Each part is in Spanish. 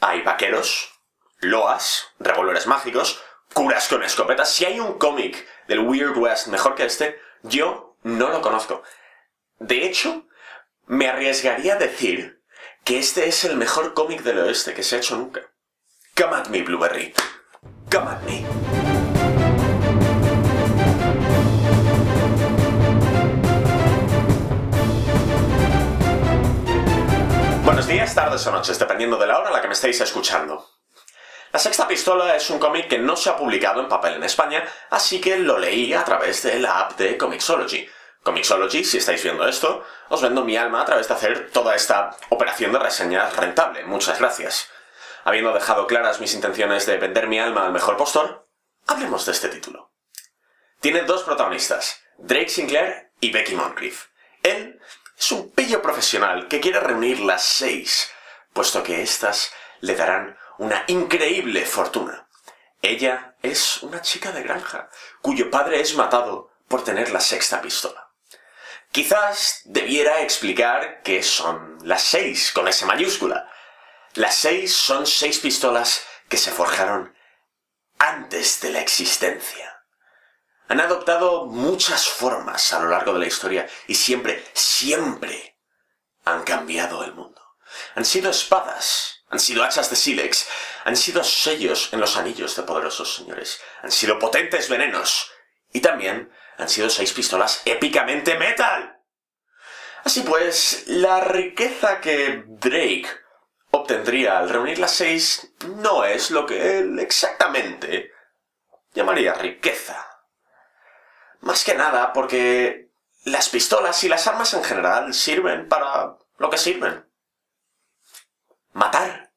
hay vaqueros, loas, revólveres mágicos, curas con escopetas. Si hay un cómic del Weird West mejor que este, yo no lo conozco. De hecho, me arriesgaría a decir que este es el mejor cómic del oeste que se ha hecho nunca. Come at me, Blueberry. Come at me. Días, tardes o noches, dependiendo de la hora a la que me estéis escuchando. La Sexta Pistola es un cómic que no se ha publicado en papel en España, así que lo leí a través de la app de Comixology. Comixology, si estáis viendo esto, os vendo mi alma a través de hacer toda esta operación de reseñas rentable. Muchas gracias. Habiendo dejado claras mis intenciones de vender mi alma al mejor postor, hablemos de este título. Tiene dos protagonistas, Drake Sinclair y Becky Moncrief. Él es un pillo profesional que quiere reunir las seis, puesto que éstas le darán una increíble fortuna. Ella es una chica de granja, cuyo padre es matado por tener la sexta pistola. Quizás debiera explicar qué son las seis con esa mayúscula. Las seis son seis pistolas que se forjaron antes de la existencia. Han adoptado muchas formas a lo largo de la historia y siempre, siempre han cambiado el mundo. Han sido espadas, han sido hachas de sílex, han sido sellos en los anillos de poderosos señores, han sido potentes venenos y también han sido seis pistolas épicamente metal. Así pues, la riqueza que Drake obtendría al reunir las seis no es lo que él exactamente llamaría riqueza. Más que nada porque las pistolas y las armas en general sirven para lo que sirven. Matar.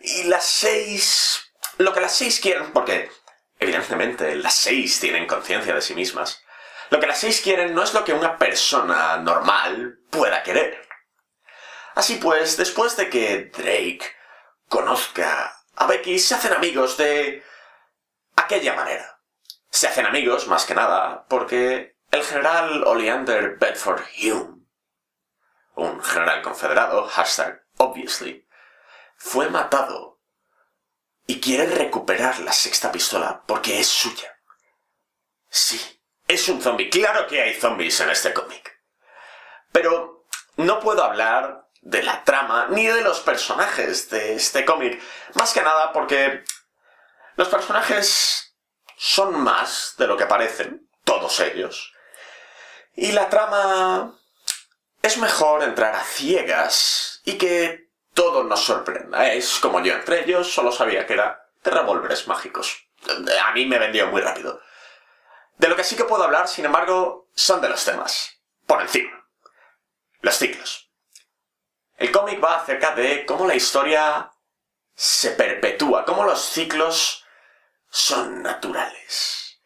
Y las seis... Lo que las seis quieren, porque evidentemente las seis tienen conciencia de sí mismas, lo que las seis quieren no es lo que una persona normal pueda querer. Así pues, después de que Drake conozca a Becky, se hacen amigos de aquella manera. Se hacen amigos, más que nada, porque el general Oleander Bedford Hume, un general confederado, hashtag obviously, fue matado y quiere recuperar la sexta pistola porque es suya. Sí, es un zombie. Claro que hay zombies en este cómic. Pero no puedo hablar de la trama ni de los personajes de este cómic. Más que nada porque los personajes son más de lo que parecen, todos ellos. Y la trama es mejor entrar a ciegas y que todo nos sorprenda. Es como yo entre ellos, solo sabía que era de revólveres mágicos. A mí me vendió muy rápido. De lo que sí que puedo hablar, sin embargo, son de los temas. Por encima. Los ciclos. El cómic va acerca de cómo la historia se perpetúa, cómo los ciclos son naturales.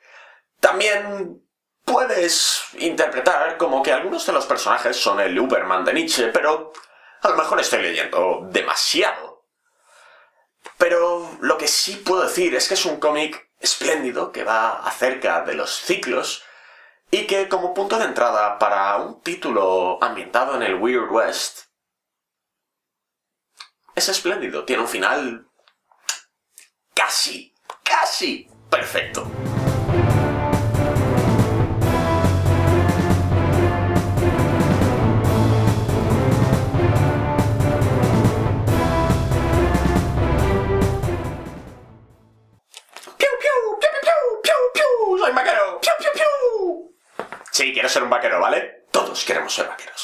También puedes interpretar como que algunos de los personajes son el Uberman de Nietzsche, pero a lo mejor estoy leyendo demasiado. Pero lo que sí puedo decir es que es un cómic espléndido que va acerca de los ciclos y que como punto de entrada para un título ambientado en el Weird West es espléndido, tiene un final casi, casi perfecto. Soy vaquero. ¡Piu, piu, piu! Sí, quiero ser un vaquero, ¿vale? Todos queremos ser vaqueros.